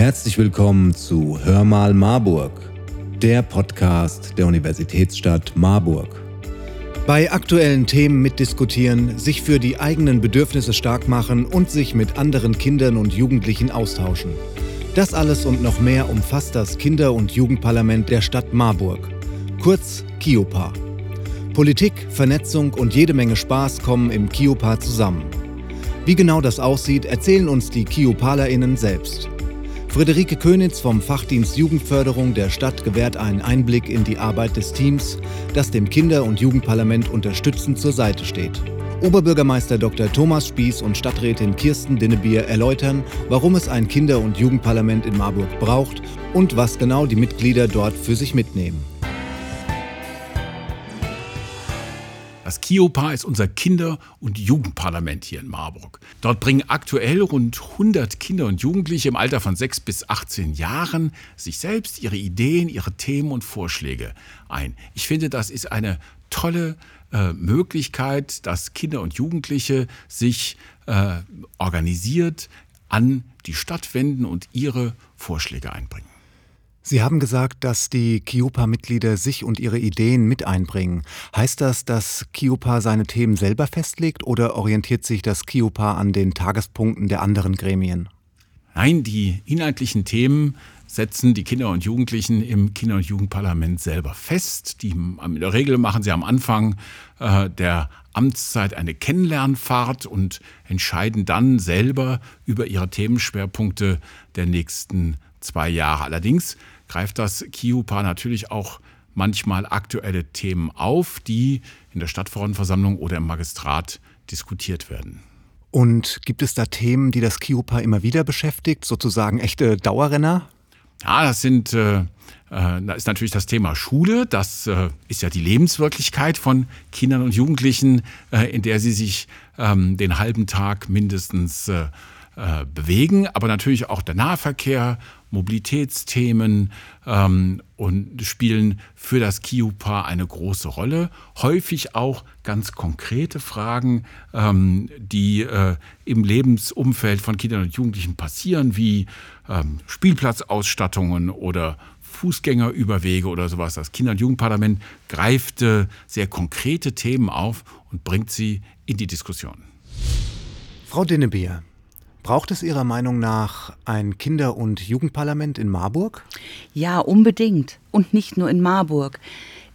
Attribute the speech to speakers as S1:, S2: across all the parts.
S1: Herzlich willkommen zu Hör mal Marburg, der Podcast der Universitätsstadt Marburg. Bei aktuellen Themen mitdiskutieren, sich für die eigenen Bedürfnisse stark machen und sich mit anderen Kindern und Jugendlichen austauschen. Das alles und noch mehr umfasst das Kinder- und Jugendparlament der Stadt Marburg, kurz KIOPA. Politik, Vernetzung und jede Menge Spaß kommen im KIOPA zusammen. Wie genau das aussieht, erzählen uns die KIOPAlerInnen selbst. Friederike Könitz vom Fachdienst Jugendförderung der Stadt gewährt einen Einblick in die Arbeit des Teams, das dem Kinder- und Jugendparlament unterstützend zur Seite steht. Oberbürgermeister Dr. Thomas Spieß und Stadträtin Kirsten Dinnebier erläutern, warum es ein Kinder- und Jugendparlament in Marburg braucht und was genau die Mitglieder dort für sich mitnehmen.
S2: Das KIOPA ist unser Kinder- und Jugendparlament hier in Marburg. Dort bringen aktuell rund 100 Kinder und Jugendliche im Alter von 6 bis 18 Jahren sich selbst, ihre Ideen, ihre Themen und Vorschläge ein. Ich finde, das ist eine tolle äh, Möglichkeit, dass Kinder und Jugendliche sich äh, organisiert an die Stadt wenden und ihre Vorschläge einbringen.
S1: Sie haben gesagt, dass die KIOPA-Mitglieder sich und ihre Ideen mit einbringen. Heißt das, dass KIOPA seine Themen selber festlegt oder orientiert sich das KIOPA an den Tagespunkten der anderen Gremien?
S2: Nein, die inhaltlichen Themen setzen die Kinder und Jugendlichen im Kinder- und Jugendparlament selber fest. Die, in der Regel machen sie am Anfang äh, der Amtszeit eine Kennenlernfahrt und entscheiden dann selber über ihre Themenschwerpunkte der nächsten zwei Jahre. Allerdings greift das KIUPA natürlich auch manchmal aktuelle Themen auf, die in der Stadtverordnetenversammlung oder im Magistrat diskutiert werden.
S1: Und gibt es da Themen, die das KIUPA immer wieder beschäftigt, sozusagen echte Dauerrenner?
S2: Ja, das sind, äh, äh, da ist natürlich das Thema Schule. Das äh, ist ja die Lebenswirklichkeit von Kindern und Jugendlichen, äh, in der sie sich ähm, den halben Tag mindestens äh, äh, bewegen, aber natürlich auch der Nahverkehr, Mobilitätsthemen ähm, und spielen für das KIUPA eine große Rolle. Häufig auch ganz konkrete Fragen, ähm, die äh, im Lebensumfeld von Kindern und Jugendlichen passieren, wie ähm, Spielplatzausstattungen oder Fußgängerüberwege oder sowas. Das Kinder- und Jugendparlament greift äh, sehr konkrete Themen auf und bringt sie in die Diskussion.
S1: Frau Dinnebier, Braucht es Ihrer Meinung nach ein Kinder- und Jugendparlament in Marburg?
S3: Ja, unbedingt. Und nicht nur in Marburg.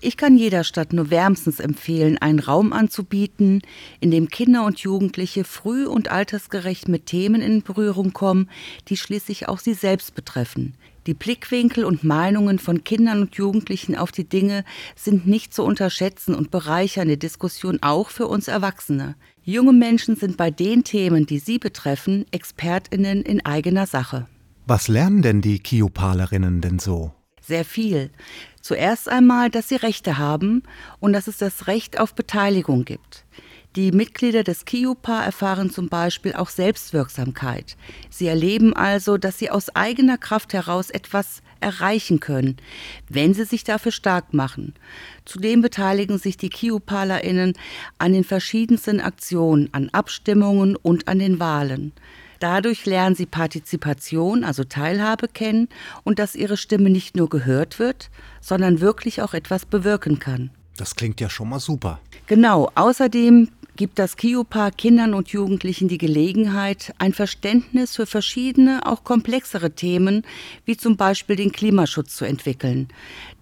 S3: Ich kann jeder Stadt nur wärmstens empfehlen, einen Raum anzubieten, in dem Kinder und Jugendliche früh und altersgerecht mit Themen in Berührung kommen, die schließlich auch sie selbst betreffen. Die Blickwinkel und Meinungen von Kindern und Jugendlichen auf die Dinge sind nicht zu unterschätzen und bereichern die Diskussion auch für uns Erwachsene. Junge Menschen sind bei den Themen, die sie betreffen, Expertinnen in eigener Sache.
S1: Was lernen denn die Kiopalerinnen denn so?
S3: Sehr viel. Zuerst einmal, dass sie Rechte haben und dass es das Recht auf Beteiligung gibt. Die Mitglieder des KIUPA erfahren zum Beispiel auch Selbstwirksamkeit. Sie erleben also, dass sie aus eigener Kraft heraus etwas erreichen können, wenn sie sich dafür stark machen. Zudem beteiligen sich die KIUPAlerInnen an den verschiedensten Aktionen, an Abstimmungen und an den Wahlen. Dadurch lernen sie Partizipation, also Teilhabe kennen und dass ihre Stimme nicht nur gehört wird, sondern wirklich auch etwas bewirken kann.
S1: Das klingt ja schon mal super.
S3: Genau. Außerdem gibt das KIOPA Kindern und Jugendlichen die Gelegenheit, ein Verständnis für verschiedene, auch komplexere Themen, wie zum Beispiel den Klimaschutz zu entwickeln,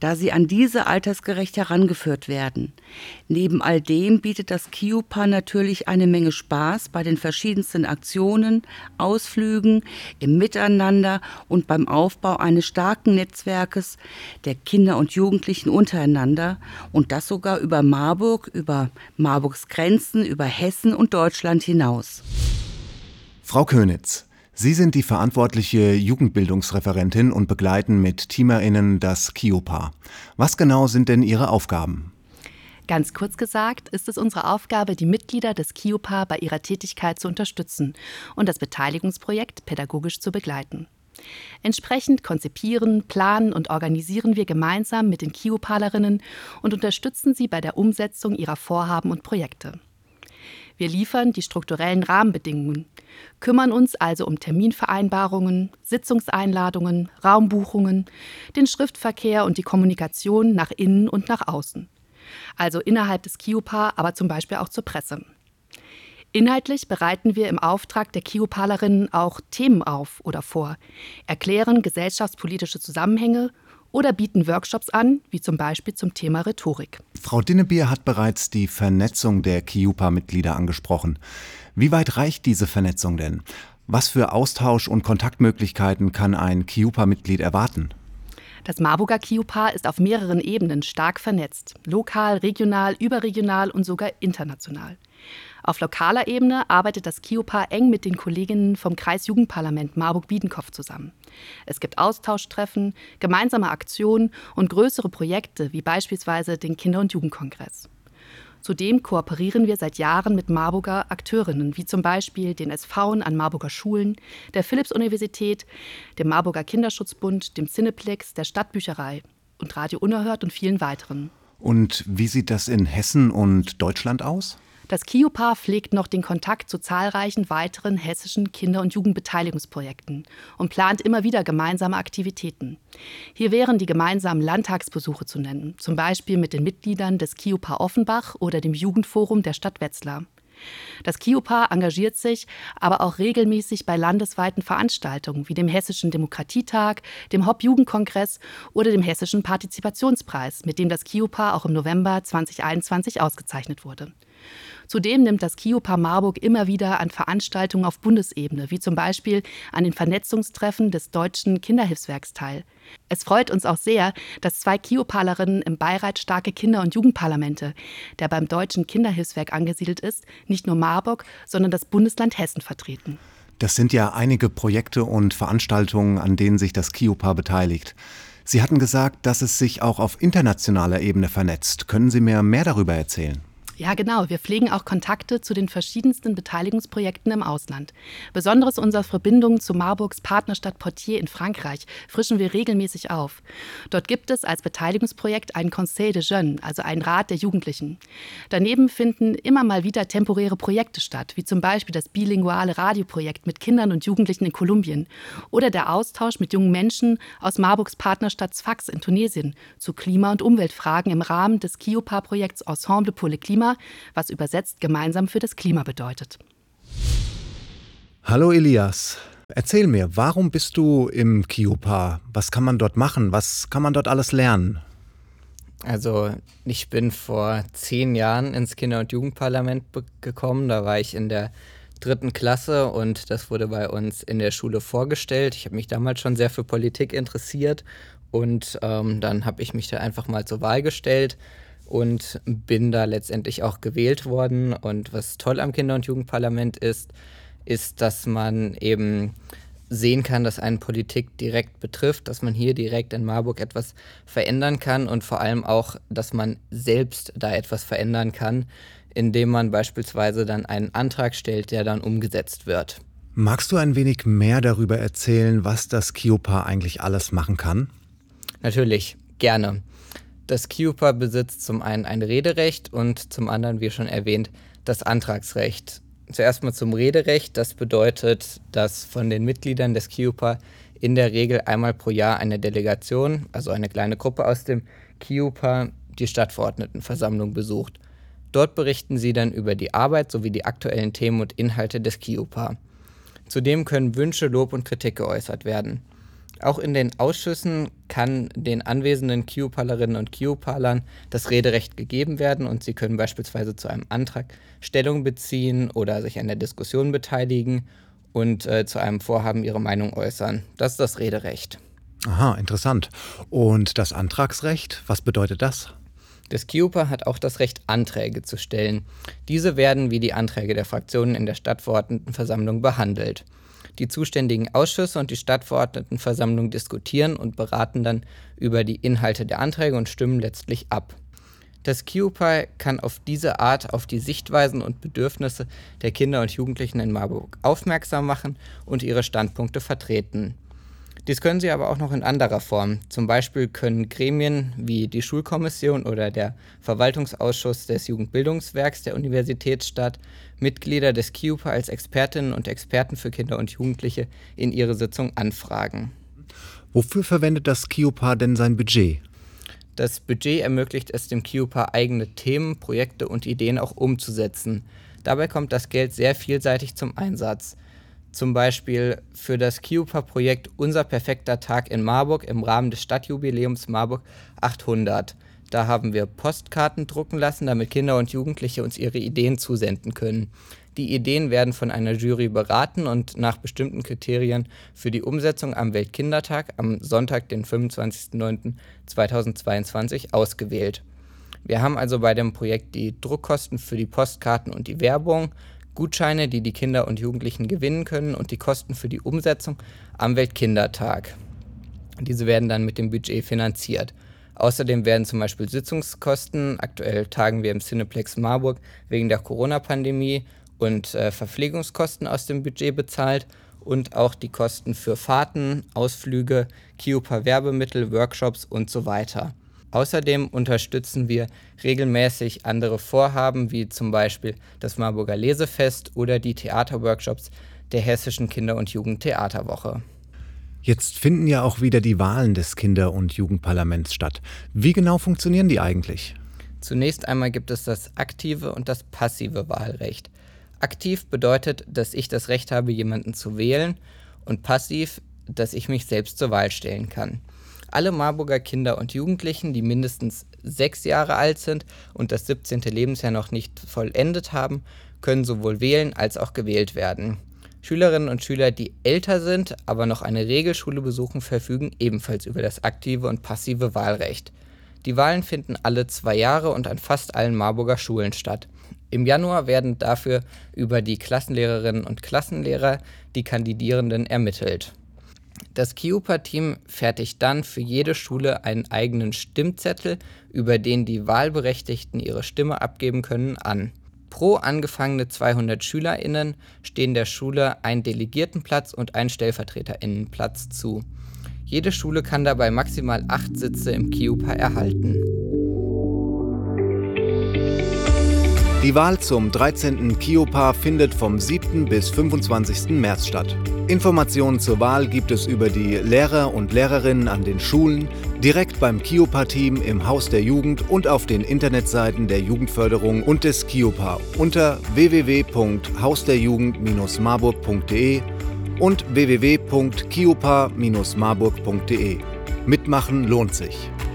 S3: da sie an diese altersgerecht herangeführt werden. Neben all dem bietet das KIOPA natürlich eine Menge Spaß bei den verschiedensten Aktionen, Ausflügen, im Miteinander und beim Aufbau eines starken Netzwerkes der Kinder und Jugendlichen untereinander und das sogar über Marburg, über Marburgs Grenzen, Grenzen über Hessen und Deutschland hinaus.
S1: Frau Könitz, Sie sind die verantwortliche Jugendbildungsreferentin und begleiten mit TeamerInnen das KIOPA. Was genau sind denn Ihre Aufgaben?
S4: Ganz kurz gesagt ist es unsere Aufgabe, die Mitglieder des KIOPA bei ihrer Tätigkeit zu unterstützen und das Beteiligungsprojekt pädagogisch zu begleiten. Entsprechend konzipieren, planen und organisieren wir gemeinsam mit den KIOPalerinnen und unterstützen sie bei der Umsetzung ihrer Vorhaben und Projekte. Wir liefern die strukturellen Rahmenbedingungen, kümmern uns also um Terminvereinbarungen, Sitzungseinladungen, Raumbuchungen, den Schriftverkehr und die Kommunikation nach innen und nach außen. Also innerhalb des KIUPA, aber zum Beispiel auch zur Presse. Inhaltlich bereiten wir im Auftrag der Kiopalerinnen auch Themen auf oder vor, erklären gesellschaftspolitische Zusammenhänge oder bieten Workshops an, wie zum Beispiel zum Thema Rhetorik.
S1: Frau Dinnebier hat bereits die Vernetzung der KIUPA-Mitglieder angesprochen. Wie weit reicht diese Vernetzung denn? Was für Austausch- und Kontaktmöglichkeiten kann ein KIUPA-Mitglied erwarten?
S4: Das Marburger KIUPA ist auf mehreren Ebenen stark vernetzt. Lokal, regional, überregional und sogar international. Auf lokaler Ebene arbeitet das KIOPA eng mit den Kolleginnen vom Kreisjugendparlament Marburg-Biedenkopf zusammen. Es gibt Austauschtreffen, gemeinsame Aktionen und größere Projekte wie beispielsweise den Kinder- und Jugendkongress. Zudem kooperieren wir seit Jahren mit Marburger Akteurinnen, wie zum Beispiel den SV an Marburger Schulen, der Philipps-Universität, dem Marburger Kinderschutzbund, dem Cineplex, der Stadtbücherei und Radio Unerhört und vielen weiteren.
S1: Und wie sieht das in Hessen und Deutschland aus?
S4: Das KIOPA pflegt noch den Kontakt zu zahlreichen weiteren hessischen Kinder- und Jugendbeteiligungsprojekten und plant immer wieder gemeinsame Aktivitäten. Hier wären die gemeinsamen Landtagsbesuche zu nennen, zum Beispiel mit den Mitgliedern des KIOPA Offenbach oder dem Jugendforum der Stadt Wetzlar. Das KIOPA engagiert sich aber auch regelmäßig bei landesweiten Veranstaltungen wie dem Hessischen Demokratietag, dem Hop-Jugendkongress oder dem Hessischen Partizipationspreis, mit dem das KIOPA auch im November 2021 ausgezeichnet wurde. Zudem nimmt das KIOPA Marburg immer wieder an Veranstaltungen auf Bundesebene, wie zum Beispiel an den Vernetzungstreffen des Deutschen Kinderhilfswerks teil. Es freut uns auch sehr, dass zwei KIOPalerinnen im Beirat Starke Kinder- und Jugendparlamente, der beim Deutschen Kinderhilfswerk angesiedelt ist, nicht nur Marburg, sondern das Bundesland Hessen vertreten.
S1: Das sind ja einige Projekte und Veranstaltungen, an denen sich das KIOPA beteiligt. Sie hatten gesagt, dass es sich auch auf internationaler Ebene vernetzt. Können Sie mir mehr darüber erzählen?
S4: Ja, genau. Wir pflegen auch Kontakte zu den verschiedensten Beteiligungsprojekten im Ausland. Besonderes unserer Verbindung zu Marburgs Partnerstadt Portier in Frankreich frischen wir regelmäßig auf. Dort gibt es als Beteiligungsprojekt ein Conseil de Jeunes, also einen Rat der Jugendlichen. Daneben finden immer mal wieder temporäre Projekte statt, wie zum Beispiel das bilinguale Radioprojekt mit Kindern und Jugendlichen in Kolumbien oder der Austausch mit jungen Menschen aus Marburgs Partnerstadt Sfax in Tunesien zu Klima- und Umweltfragen im Rahmen des KIOPA-Projekts Ensemble pour le Climat was übersetzt gemeinsam für das Klima bedeutet.
S1: Hallo Elias, erzähl mir, warum bist du im Kiopa? Was kann man dort machen? Was kann man dort alles lernen?
S5: Also ich bin vor zehn Jahren ins Kinder- und Jugendparlament gekommen. Da war ich in der dritten Klasse und das wurde bei uns in der Schule vorgestellt. Ich habe mich damals schon sehr für Politik interessiert und ähm, dann habe ich mich da einfach mal zur Wahl gestellt und bin da letztendlich auch gewählt worden. Und was toll am Kinder- und Jugendparlament ist, ist, dass man eben sehen kann, dass einen Politik direkt betrifft, dass man hier direkt in Marburg etwas verändern kann und vor allem auch, dass man selbst da etwas verändern kann, indem man beispielsweise dann einen Antrag stellt, der dann umgesetzt wird.
S1: Magst du ein wenig mehr darüber erzählen, was das KIOPA eigentlich alles machen kann?
S5: Natürlich, gerne. Das KIUPA besitzt zum einen ein Rederecht und zum anderen, wie schon erwähnt, das Antragsrecht. Zuerst mal zum Rederecht. Das bedeutet, dass von den Mitgliedern des KIUPA in der Regel einmal pro Jahr eine Delegation, also eine kleine Gruppe aus dem KIUPA, die Stadtverordnetenversammlung besucht. Dort berichten sie dann über die Arbeit sowie die aktuellen Themen und Inhalte des KIUPA. Zudem können Wünsche, Lob und Kritik geäußert werden. Auch in den Ausschüssen kann den anwesenden Kiopalerinnen und Kiopalern das Rederecht gegeben werden und sie können beispielsweise zu einem Antrag Stellung beziehen oder sich an der Diskussion beteiligen und äh, zu einem Vorhaben ihre Meinung äußern. Das ist das Rederecht.
S1: Aha, interessant. Und das Antragsrecht, was bedeutet das?
S5: Das KIUPA hat auch das Recht, Anträge zu stellen. Diese werden wie die Anträge der Fraktionen in der Stadtverordnetenversammlung behandelt. Die zuständigen Ausschüsse und die Stadtverordnetenversammlung diskutieren und beraten dann über die Inhalte der Anträge und stimmen letztlich ab. Das QPI kann auf diese Art auf die Sichtweisen und Bedürfnisse der Kinder und Jugendlichen in Marburg aufmerksam machen und ihre Standpunkte vertreten. Dies können sie aber auch noch in anderer Form. Zum Beispiel können Gremien wie die Schulkommission oder der Verwaltungsausschuss des Jugendbildungswerks der Universitätsstadt Mitglieder des KIUPA als Expertinnen und Experten für Kinder und Jugendliche in ihre Sitzung anfragen.
S1: Wofür verwendet das KIUPA denn sein Budget?
S5: Das Budget ermöglicht es dem KIUPA eigene Themen, Projekte und Ideen auch umzusetzen. Dabei kommt das Geld sehr vielseitig zum Einsatz zum Beispiel für das KIUPA-Projekt Unser perfekter Tag in Marburg im Rahmen des Stadtjubiläums Marburg 800. Da haben wir Postkarten drucken lassen, damit Kinder und Jugendliche uns ihre Ideen zusenden können. Die Ideen werden von einer Jury beraten und nach bestimmten Kriterien für die Umsetzung am Weltkindertag am Sonntag, den 25.09.2022 ausgewählt. Wir haben also bei dem Projekt die Druckkosten für die Postkarten und die Werbung, Gutscheine, die die Kinder und Jugendlichen gewinnen können und die Kosten für die Umsetzung am Weltkindertag. Diese werden dann mit dem Budget finanziert. Außerdem werden zum Beispiel Sitzungskosten, aktuell tagen wir im Cineplex Marburg wegen der Corona-Pandemie und äh, Verpflegungskosten aus dem Budget bezahlt und auch die Kosten für Fahrten, Ausflüge, Kiopa Werbemittel, Workshops und so weiter. Außerdem unterstützen wir regelmäßig andere Vorhaben, wie zum Beispiel das Marburger Lesefest oder die Theaterworkshops der Hessischen Kinder- und Jugendtheaterwoche.
S1: Jetzt finden ja auch wieder die Wahlen des Kinder- und Jugendparlaments statt. Wie genau funktionieren die eigentlich?
S5: Zunächst einmal gibt es das aktive und das passive Wahlrecht. Aktiv bedeutet, dass ich das Recht habe, jemanden zu wählen und passiv, dass ich mich selbst zur Wahl stellen kann. Alle Marburger Kinder und Jugendlichen, die mindestens sechs Jahre alt sind und das 17. Lebensjahr noch nicht vollendet haben, können sowohl wählen als auch gewählt werden. Schülerinnen und Schüler, die älter sind, aber noch eine Regelschule besuchen, verfügen ebenfalls über das aktive und passive Wahlrecht. Die Wahlen finden alle zwei Jahre und an fast allen Marburger Schulen statt. Im Januar werden dafür über die Klassenlehrerinnen und Klassenlehrer die Kandidierenden ermittelt. Das KIUPA-Team fertigt dann für jede Schule einen eigenen Stimmzettel, über den die Wahlberechtigten ihre Stimme abgeben können, an. Pro angefangene 200 SchülerInnen stehen der Schule ein Delegiertenplatz und ein StellvertreterInnenplatz zu. Jede Schule kann dabei maximal acht Sitze im KIUPA erhalten.
S1: Die Wahl zum 13. KIOPA findet vom 7. bis 25. März statt. Informationen zur Wahl gibt es über die Lehrer und Lehrerinnen an den Schulen, direkt beim KIOPA-Team im Haus der Jugend und auf den Internetseiten der Jugendförderung und des KIOPA unter www.hausderjugend-marburg.de und www.kiopa-marburg.de. Mitmachen lohnt sich.